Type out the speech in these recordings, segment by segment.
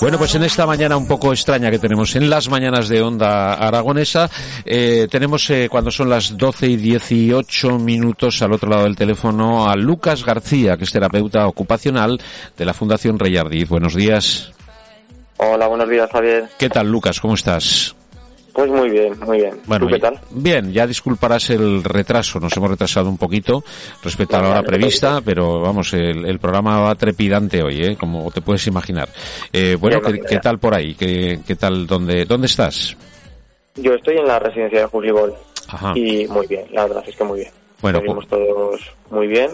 Bueno, pues en esta mañana un poco extraña que tenemos en las mañanas de Onda Aragonesa, eh, tenemos eh, cuando son las 12 y 18 minutos al otro lado del teléfono a Lucas García, que es terapeuta ocupacional de la Fundación Reyardiz. Buenos días. Hola, buenos días, Javier. ¿Qué tal, Lucas? ¿Cómo estás? Pues muy bien, muy bien. Bueno, ¿Tú qué tal? Bien, ya disculparás el retraso, nos hemos retrasado un poquito respecto a la hora prevista, pero vamos, el, el, programa va trepidante hoy, ¿eh? como te puedes imaginar. Eh, bueno, ¿qué, ¿qué, tal por ahí? ¿Qué, qué tal? ¿Dónde, ¿Dónde estás? Yo estoy en la residencia de Jujibol y muy bien, la verdad es que muy bien. Bueno, Seguimos todos muy bien,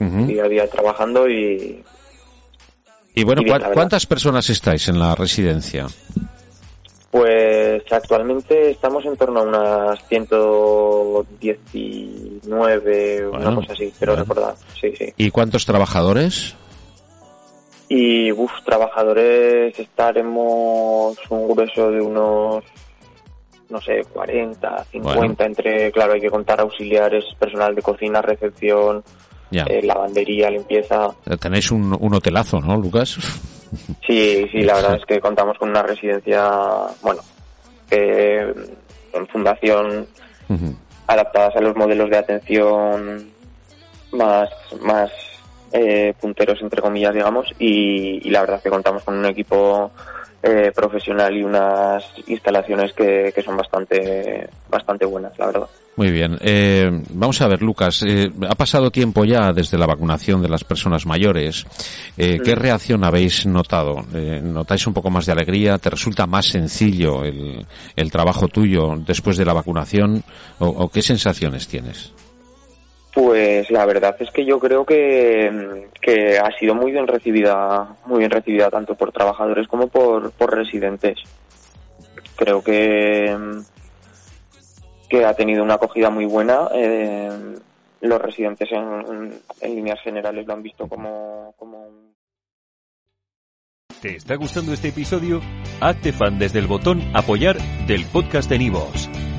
uh -huh. día a día trabajando y... Y bueno, y bien, ¿cuántas personas estáis en la residencia? Pues actualmente estamos en torno a unas 119, bueno, una cosa así, pero bueno. recordar. Sí, sí. ¿Y cuántos trabajadores? Y, uff, trabajadores estaremos un grueso de unos, no sé, 40, 50, bueno. entre, claro, hay que contar auxiliares, personal de cocina, recepción, eh, lavandería, limpieza. Tenéis un, un hotelazo, ¿no, Lucas? Sí, sí, la verdad es que contamos con una residencia, bueno, eh, en fundación uh -huh. adaptadas a los modelos de atención más, más eh, punteros, entre comillas, digamos, y, y, la verdad es que contamos con un equipo eh, profesional y unas instalaciones que, que son bastante, bastante buenas, la verdad. Muy bien. Eh, vamos a ver, Lucas. Eh, ha pasado tiempo ya desde la vacunación de las personas mayores. Eh, ¿Qué reacción habéis notado? Eh, ¿Notáis un poco más de alegría? ¿Te resulta más sencillo el, el trabajo tuyo después de la vacunación? ¿O, o qué sensaciones tienes? Pues la verdad es que yo creo que, que, ha sido muy bien recibida, muy bien recibida tanto por trabajadores como por, por residentes. Creo que que ha tenido una acogida muy buena. Eh, los residentes en, en, líneas generales lo han visto como, como ¿Te está gustando este episodio? Hazte fan desde el botón apoyar del podcast de Nivos.